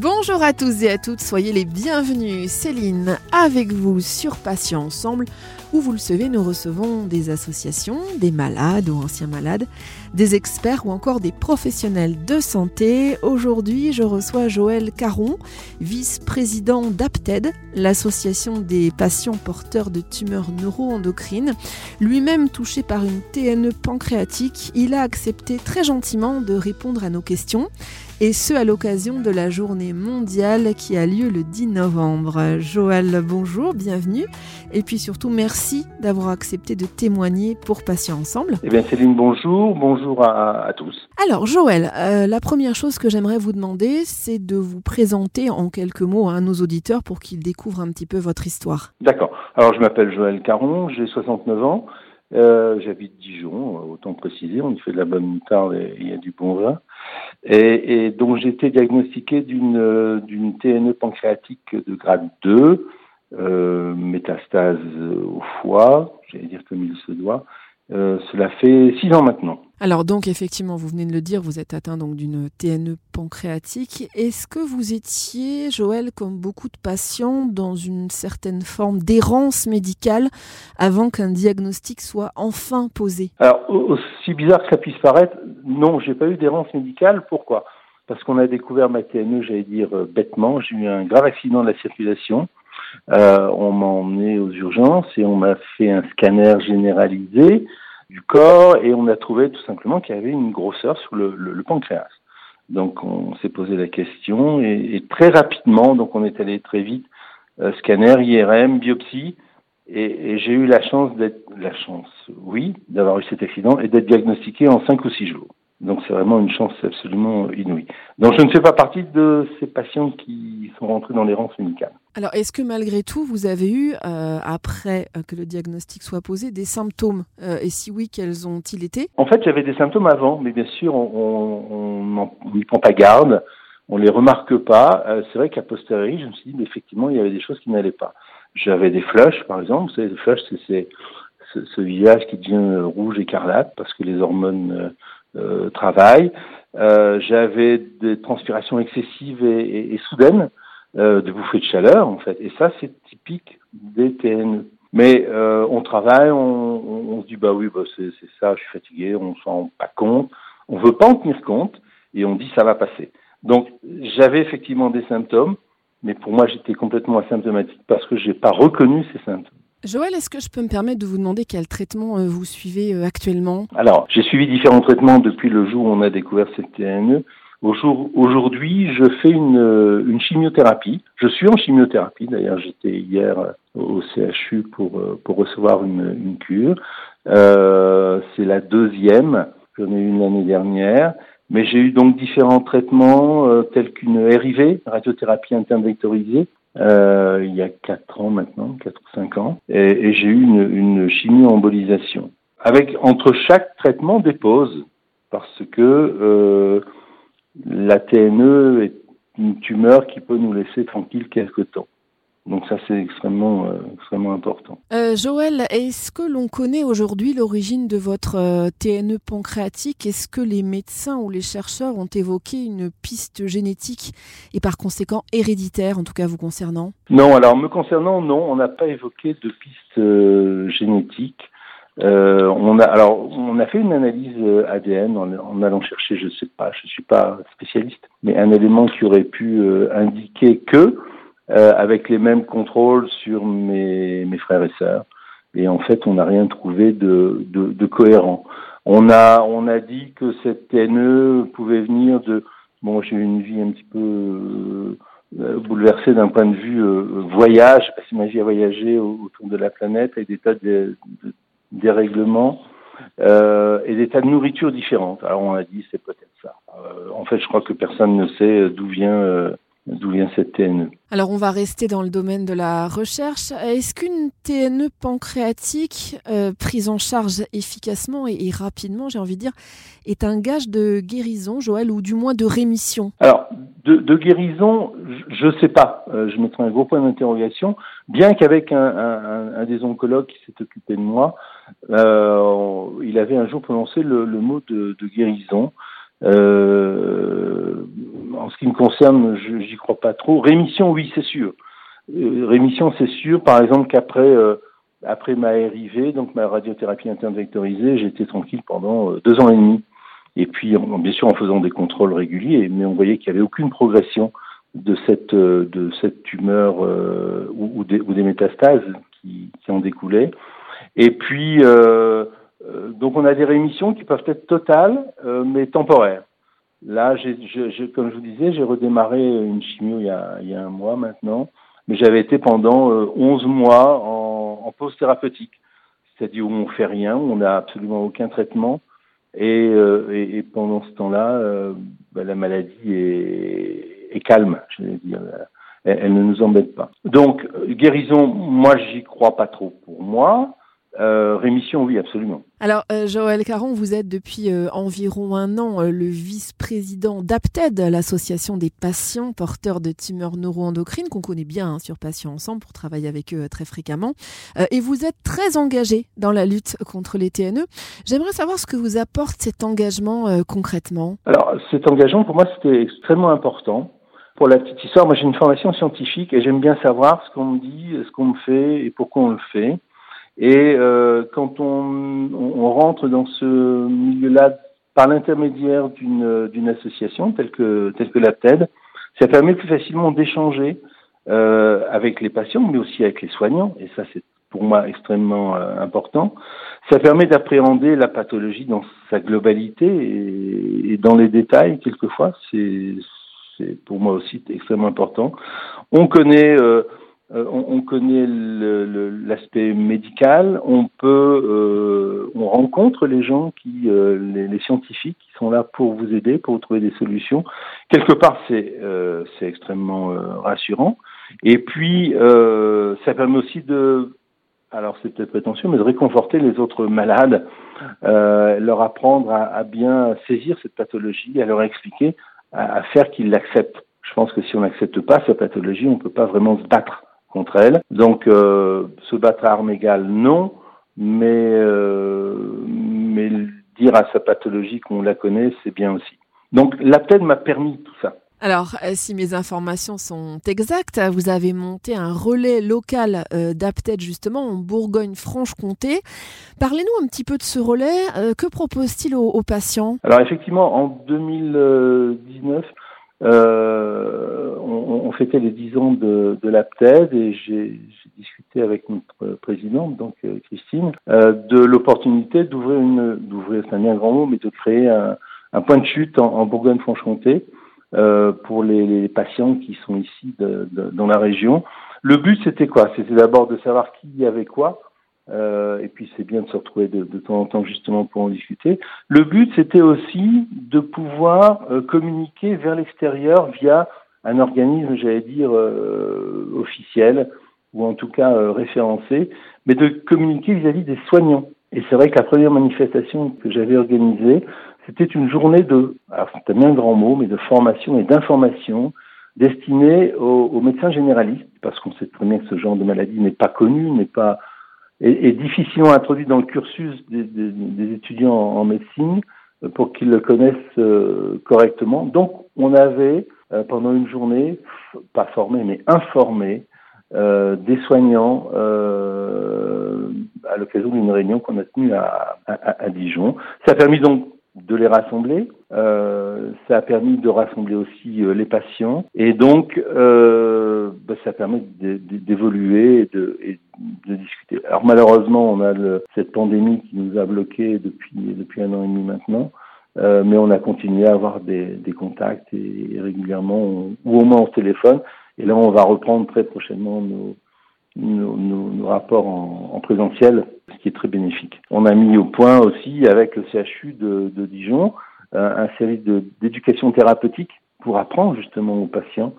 Bonjour à tous et à toutes, soyez les bienvenus. Céline avec vous sur Patients Ensemble, où vous le savez, nous recevons des associations, des malades ou anciens malades, des experts ou encore des professionnels de santé. Aujourd'hui, je reçois Joël Caron, vice-président d'APTED, l'association des patients porteurs de tumeurs neuroendocrines. Lui-même touché par une TNE pancréatique, il a accepté très gentiment de répondre à nos questions et ce à l'occasion de la journée mondiale qui a lieu le 10 novembre. Joël, bonjour, bienvenue. Et puis surtout, merci d'avoir accepté de témoigner pour Patients Ensemble. Eh bien, Céline, bonjour, bonjour à, à tous. Alors, Joël, euh, la première chose que j'aimerais vous demander, c'est de vous présenter en quelques mots à nos auditeurs pour qu'ils découvrent un petit peu votre histoire. D'accord. Alors, je m'appelle Joël Caron, j'ai 69 ans. Euh, J'habite Dijon, autant préciser, on y fait de la bonne moutarde et il y a du bon vin. Et, et donc j'ai été diagnostiqué d'une d'une TNE pancréatique de grade 2, euh, métastase au foie, j'allais dire comme il se doit. Euh, cela fait six ans maintenant. Alors donc effectivement, vous venez de le dire, vous êtes atteint donc d'une TNE pancréatique. Est-ce que vous étiez, Joël, comme beaucoup de patients, dans une certaine forme d'errance médicale avant qu'un diagnostic soit enfin posé? Alors aussi bizarre que ça puisse paraître, non, j'ai pas eu d'errance médicale. Pourquoi? Parce qu'on a découvert ma TNE, j'allais dire euh, bêtement. J'ai eu un grave accident de la circulation. Euh, on m'a emmené aux urgences et on m'a fait un scanner généralisé du corps et on a trouvé tout simplement qu'il y avait une grosseur sur le, le, le pancréas. Donc on s'est posé la question et, et, très rapidement, donc on est allé très vite, euh, scanner, IRM, biopsie, et, et j'ai eu la chance d'être, la chance, oui, d'avoir eu cet accident et d'être diagnostiqué en cinq ou six jours. Donc c'est vraiment une chance absolument inouïe. Donc je ne fais pas partie de ces patients qui sont rentrés dans l'errance médicale. Alors est-ce que malgré tout vous avez eu, euh, après que le diagnostic soit posé, des symptômes euh, Et si oui, quels ont-ils été? En fait j'avais des symptômes avant, mais bien sûr on n'y prend pas garde, on les remarque pas. Euh, c'est vrai qu'à posteriori je me suis dit mais effectivement il y avait des choses qui n'allaient pas. J'avais des flushs par exemple, vous savez les flushs c'est ce, visage qui devient rouge écarlate parce que les hormones euh, travail. Euh, J'avais des transpirations excessives et soudaines, euh, de bouffées de chaleur en fait. Et ça, c'est typique des TNE. Mais euh, on travaille, on, on, on, se dit bah oui, bah c'est ça, je suis fatigué, on s'en rend pas compte, on veut pas en tenir compte et on dit ça va passer. Donc j'avais effectivement des symptômes, mais pour moi j'étais complètement asymptomatique parce que j'ai pas reconnu ces symptômes. Joël, est-ce que je peux me permettre de vous demander quel traitement euh, vous suivez euh, actuellement? Alors, j'ai suivi différents traitements depuis le jour où on a découvert cette TNE. Aujourd'hui, je fais une, euh, une, chimiothérapie. Je suis en chimiothérapie. D'ailleurs, j'étais hier au CHU pour, pour recevoir une, une cure. Euh, C'est la deuxième. J'en ai eu une l'année dernière. Mais j'ai eu donc différents traitements euh, tels qu'une RIV, radiothérapie interne vectorisée, euh, il y a 4 ans maintenant, 4 ou 5 ans, et, et j'ai eu une, une chimio-embolisation. Avec entre chaque traitement des pauses, parce que euh, la TNE est une tumeur qui peut nous laisser tranquille quelque temps. Donc ça, c'est extrêmement, euh, extrêmement important. Euh, Joël, est-ce que l'on connaît aujourd'hui l'origine de votre euh, TNE pancréatique? Est-ce que les médecins ou les chercheurs ont évoqué une piste génétique et par conséquent héréditaire, en tout cas vous concernant? Non, alors me concernant, non, on n'a pas évoqué de piste euh, on a alors on a fait une analyse ADN en, allant chercher, je sais pas, je suis pas spécialiste, mais un élément qui aurait pu indiquer que euh, avec les mêmes contrôles sur mes, frères et sœurs. Et en fait, on n'a rien trouvé de, de, cohérent. On a, on a dit que cette TNE pouvait venir de... Bon, j'ai eu une vie un petit peu euh, bouleversée d'un point de vue euh, voyage. Je sais pas si ma vie a voyagé autour de la planète avec des tas de dérèglements euh, et des tas de nourriture différentes. Alors on a dit c'est peut-être ça. Euh, en fait, je crois que personne ne sait d'où vient d'où vient cette TNE. Alors on va rester dans le domaine de la recherche. Est-ce qu'une TNE pancréatique euh, prise en charge efficacement et, rapidement, j'ai envie de dire, est un gage de guérison, Joël, ou du moins de rémission? Alors, de, guérison, je ne sais pas. Euh, je mettrai un gros point d'interrogation. Bien qu'avec un, des oncologues qui s'est occupé de moi, euh, il avait un jour prononcé le, mot de, de guérison. Euh, en ce qui me concerne, j'y crois pas trop. Rémission, oui, c'est sûr. Euh, rémission, c'est sûr. Par exemple, qu'après euh, après ma RIV, donc ma radiothérapie interne vectorisée, j'étais tranquille pendant deux ans et demi. Et puis, bien sûr, en faisant des contrôles réguliers, mais on voyait qu'il n'y avait aucune progression de cette de cette tumeur ou, des, ou, des, métastases qui, qui en découlaient. Et puis, euh, euh, donc on a des rémissions qui peuvent être totales, euh, mais temporaires. Là, j'ai, comme je vous disais, j'ai redémarré une chimio il y a, il y a un mois maintenant, mais j'avais été pendant 11 mois en, en pause thérapeutique, c'est-à-dire où on fait rien, où on n'a absolument aucun traitement, et, et, et pendant ce temps-là, ben, la maladie est, est calme, je vais dire. Elle, ne nous embête pas. Donc, guérison, moi, j'y crois pas trop pour moi. Euh, rémission, oui, absolument. Alors, euh, Joël Caron, vous êtes depuis euh, environ un an le vice-président d'APTED, l'association des patients porteurs de tumeurs neuroendocrines, qu'on connaît bien hein, sur Patients Ensemble pour travailler avec eux très fréquemment. et vous êtes très engagé dans la lutte contre les TNE. J'aimerais savoir ce que vous apporte cet engagement concrètement. Alors, cet engagement, pour moi, c'était extrêmement important. Pour la petite histoire, moi j'ai une formation scientifique et j'aime bien savoir ce qu'on me dit, ce qu'on me fait et pourquoi on le fait. Et euh, quand on, rentre dans ce milieu-là par l'intermédiaire d'une, association telle que, telle que la TED, ça permet plus facilement d'échanger euh, avec les patients, mais aussi avec les soignants, et ça c'est pour moi extrêmement euh, important. Ça permet d'appréhender la pathologie dans sa globalité et, dans les détails, quelquefois, c'est, pour moi aussi extrêmement important. On connaît on, on, connaît l'aspect médical, on peut, euh, on rencontre les gens qui, euh, les, scientifiques qui sont là pour vous aider, pour vous trouver des solutions. Quelque part, c'est c'est extrêmement rassurant. Et puis, ça permet aussi de, alors c'est peut-être prétentieux, mais de réconforter les autres malades, leur apprendre à, à, bien saisir cette pathologie, à leur expliquer, à, à faire qu'ils l'acceptent. Je pense que si on n'accepte pas sa pathologie, on ne peut pas vraiment se battre contre elle. Donc euh, se battre à armes égales, non, mais, euh, mais dire à sa pathologie qu'on la connaît, c'est bien aussi. Donc l'APTED m'a permis tout ça. Alors, euh, si mes informations sont exactes, vous avez monté un relais local euh, d'APTED justement en Bourgogne-Franche-Comté. Parlez-nous un petit peu de ce relais. Euh, que propose-t-il aux, aux, patients? Alors effectivement, en 2019, euh, on, on, fêtait les 10 ans de, de l'APTED et j'ai discuté avec notre présidente, donc euh, Christine, euh, de l'opportunité d'ouvrir une, d'ouvrir, c'est un bien grand mot, mais de créer un, un point de chute en, en Bourgogne-Franche-Comté euh, pour les, les, patients qui sont ici de, de, dans la région. Le but, c'était quoi? C'était d'abord de savoir qui y avait quoi, euh, et puis c'est bien de se retrouver de, temps en temps justement pour en discuter. Le but, c'était aussi de pouvoir euh, communiquer vers l'extérieur via un organisme, j'allais dire, euh, officiel, ou en tout cas référencé, mais de communiquer vis-à-vis des soignants. Et c'est vrai que la première manifestation que j'avais organisée, c'était une journée de, c'était bien un grand mot, mais de formation et d'information destinée aux médecins généralistes, parce qu'on sait très bien que ce genre de maladie n'est pas connu, n'est pas est, est, difficilement introduit dans le cursus des, des, des étudiants en, médecine euh, pour qu'ils le connaissent euh, correctement. Donc, on avait euh, pendant une journée, pas formé, mais informé euh, des soignants à l'occasion d'une réunion qu'on a tenue à, à, à, Dijon. Ça a permis donc de les rassembler. Euh, ça a permis de rassembler aussi euh, les patients et donc euh, bah, ça permet d'évoluer et de, et de, discuter. Alors malheureusement, on a le, cette pandémie qui nous a bloqués depuis depuis un an et demi maintenant. Euh, mais on a continué à avoir des, des contacts et, régulièrement, ou au moins se téléphone. Et là, on va reprendre très prochainement nos, nos, nos, rapports en, en, présentiel, qui est très bénéfique. On a mis au point aussi avec le CHU de, Dijon euh, un service d'éducation thérapeutique pour apprendre justement aux patients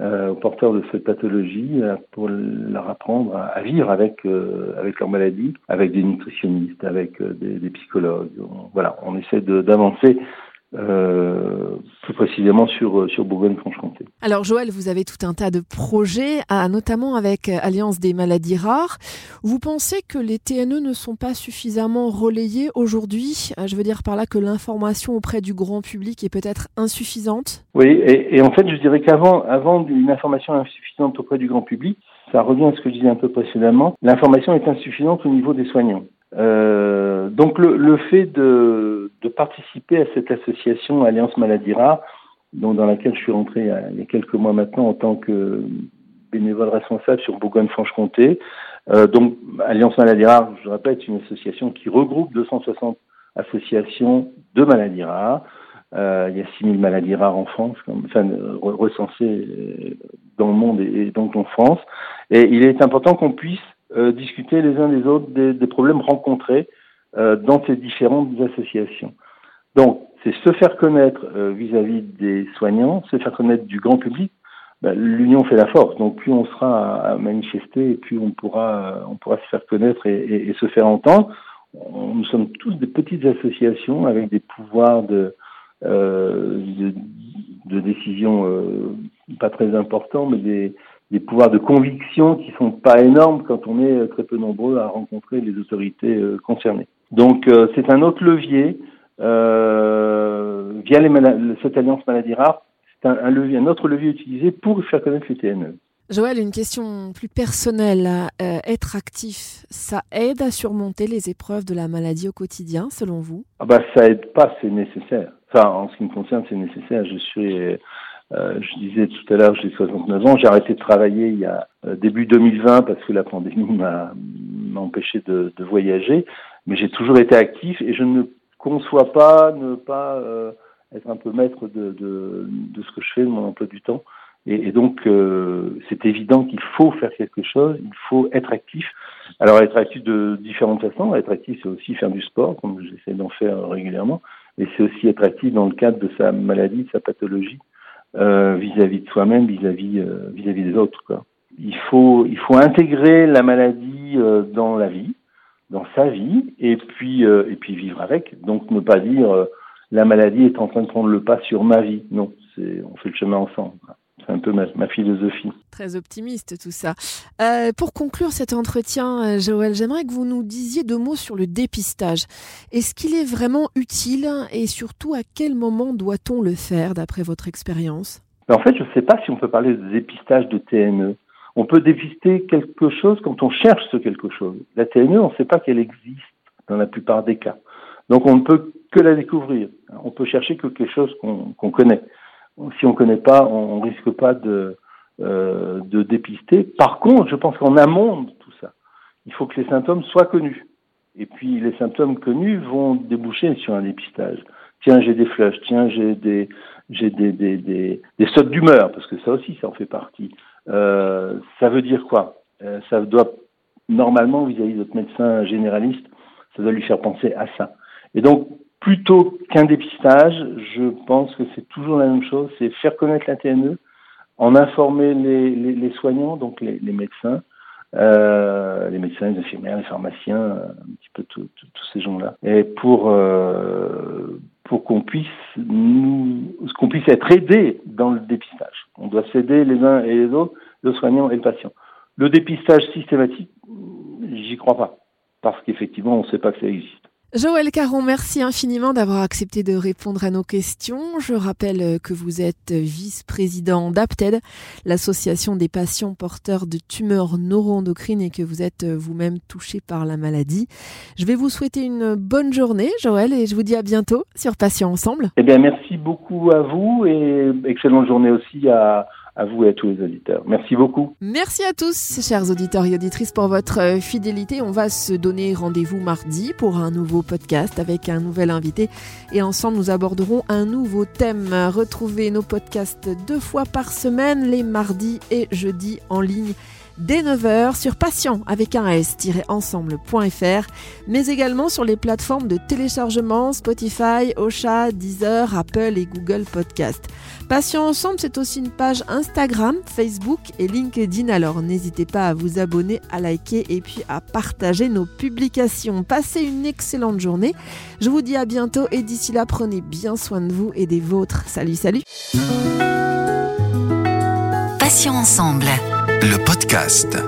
euh, aux porteurs de cette pathologie euh, pour leur apprendre à, vivre avec avec leur maladie, avec des nutritionnistes, avec des, psychologues. voilà, on essaie d'avancer euh, plus précisément sur, euh, sur Bourgogne-Franche-Comté. Alors Joël, vous avez tout un tas de projets, notamment avec euh, Alliance des maladies rares. Vous pensez que les TNE ne sont pas suffisamment relayés aujourd'hui? Je veux dire par là que l'information auprès du grand public est peut-être insuffisante? Oui, et, et, en fait je dirais qu'avant avant une information insuffisante auprès du grand public, ça revient à ce que je disais un peu précédemment, l'information est insuffisante au niveau des soignants. Euh, donc le, le fait de, de, participer à cette association Alliance Maladie Rare, donc dans laquelle je suis rentré il y, a, quelques mois maintenant en tant que bénévole responsable sur Bourgogne-Franche-Comté. Euh, donc Alliance Maladie Rare, je répète, une association qui regroupe 260 associations de maladies rares. Euh, il y a 6000 maladies rares en France, enfin, recensées dans le monde et donc en France. Et il est important qu'on puisse euh, discuter les uns des autres des, problèmes rencontrés euh, dans ces différentes associations. Donc, c'est se faire connaître euh, vis-à-vis des soignants, se faire connaître du grand public. Ben, L'union fait la force. Donc, plus on sera à, manifester, et plus on pourra, on pourra se faire connaître et, se faire entendre. Nous sommes tous des petites associations avec des pouvoirs de, de, décision pas très importants, mais des, des pouvoirs de conviction qui sont pas énormes quand on est très peu nombreux à rencontrer les autorités euh, concernées. Donc euh, c'est un autre levier euh, via les cette alliance maladie rare, c'est un, un, levier, un autre levier utilisé pour faire connaître les TNE. Joël, une question plus personnelle. Euh, être actif, ça aide à surmonter les épreuves de la maladie au quotidien, selon vous? Ah bah, Ça aide pas, c'est nécessaire. Enfin, en ce qui me concerne, c'est nécessaire. Je suis euh, je disais tout à l'heure, j'ai 69 ans, j'ai arrêté de travailler il y a euh, début 2020 parce que la pandémie m'a empêché de, voyager, mais j'ai toujours été actif et je ne conçois pas ne pas euh, être un peu maître de, ce que je fais, de mon emploi du temps. Et, donc, c'est évident qu'il faut faire quelque chose, il faut être actif. Alors, être actif de différentes façons. Être actif, c'est aussi faire du sport, comme j'essaie d'en faire régulièrement, et c'est aussi être actif dans le cadre de sa maladie, de sa pathologie euh, vis-à-vis de soi-même, vis-à-vis euh, vis-à-vis des autres. Il faut il faut intégrer la maladie euh, dans la vie, dans sa vie, et puis et puis vivre avec. Donc ne pas dire la maladie est en train de prendre le pas sur ma vie. Non, c'est on fait le chemin ensemble. C'est un peu ma, ma, philosophie. Très optimiste tout ça. Euh, pour conclure cet entretien, Joël, j'aimerais que vous nous disiez deux mots sur le dépistage. Est-ce qu'il est vraiment utile et surtout à quel moment doit-on le faire d'après votre expérience? En fait, je ne sais pas si on peut parler de dépistage de TNE. On peut dépister quelque chose quand on cherche ce quelque chose. La TNE, on ne sait pas qu'elle existe dans la plupart des cas. Donc on ne peut que la découvrir. On peut chercher que quelque chose qu'on qu connaît si on ne connaît pas, on, ne risque pas de, euh, de dépister. Par contre, je pense qu'en amont de tout ça, il faut que les symptômes soient connus. Et puis les symptômes connus vont déboucher sur un dépistage. Tiens, j'ai des flushs, tiens, j'ai des j'ai des, des, des, des sautes d'humeur, parce que ça aussi, ça en fait partie. Euh, ça veut dire quoi? Euh, Ça doit, normalement, vis-à-vis de votre médecin généraliste, ça doit lui faire penser à ça. Et donc, plutôt qu'un dépistage, je pense que c'est toujours la même chose, c'est faire connaître la TNE, en informer les, les, les soignants, donc les, les médecins, euh, les médecins, les infirmières, les pharmaciens, un petit peu tous ces gens-là, et pour euh, pour qu'on puisse nous, qu'on puisse être aidé dans le dépistage. On doit s'aider les uns et les autres, le soignant et le patient. Le dépistage systématique, j'y crois pas, parce qu'effectivement, on ne sait pas que ça existe. Joël Caron, merci infiniment d'avoir accepté de répondre à nos questions. Je rappelle que vous êtes vice-président d'APTED, l'association des patients porteurs de tumeurs neuroendocrines et que vous êtes vous-même touché par la maladie. Je vais vous souhaiter une bonne journée, Joël, et je vous dis à bientôt sur Patients Ensemble. Eh bien, merci beaucoup à vous et excellente journée aussi à à vous et à tous les auditeurs. Merci beaucoup. Merci à tous, chers auditeurs et auditrices, pour votre euh, fidélité. On va se donner rendez-vous mardi pour un nouveau podcast avec un nouvel invité. Et ensemble, nous aborderons un nouveau thème. Retrouvez nos podcasts deux fois par semaine, les mardis et jeudis en ligne dès 9h sur patient avec un s-ensemble.fr, mais également sur les plateformes de téléchargement Spotify, Ocha, Deezer, Apple et Google Podcast. Patient Ensemble, c'est aussi une page Instagram, Facebook et LinkedIn, alors n'hésitez pas à vous abonner, à liker et puis à partager nos publications. Passez une excellente journée. Je vous dis à bientôt et d'ici là, prenez bien soin de vous et des vôtres. Salut, salut. Passions ensemble. Le podcast.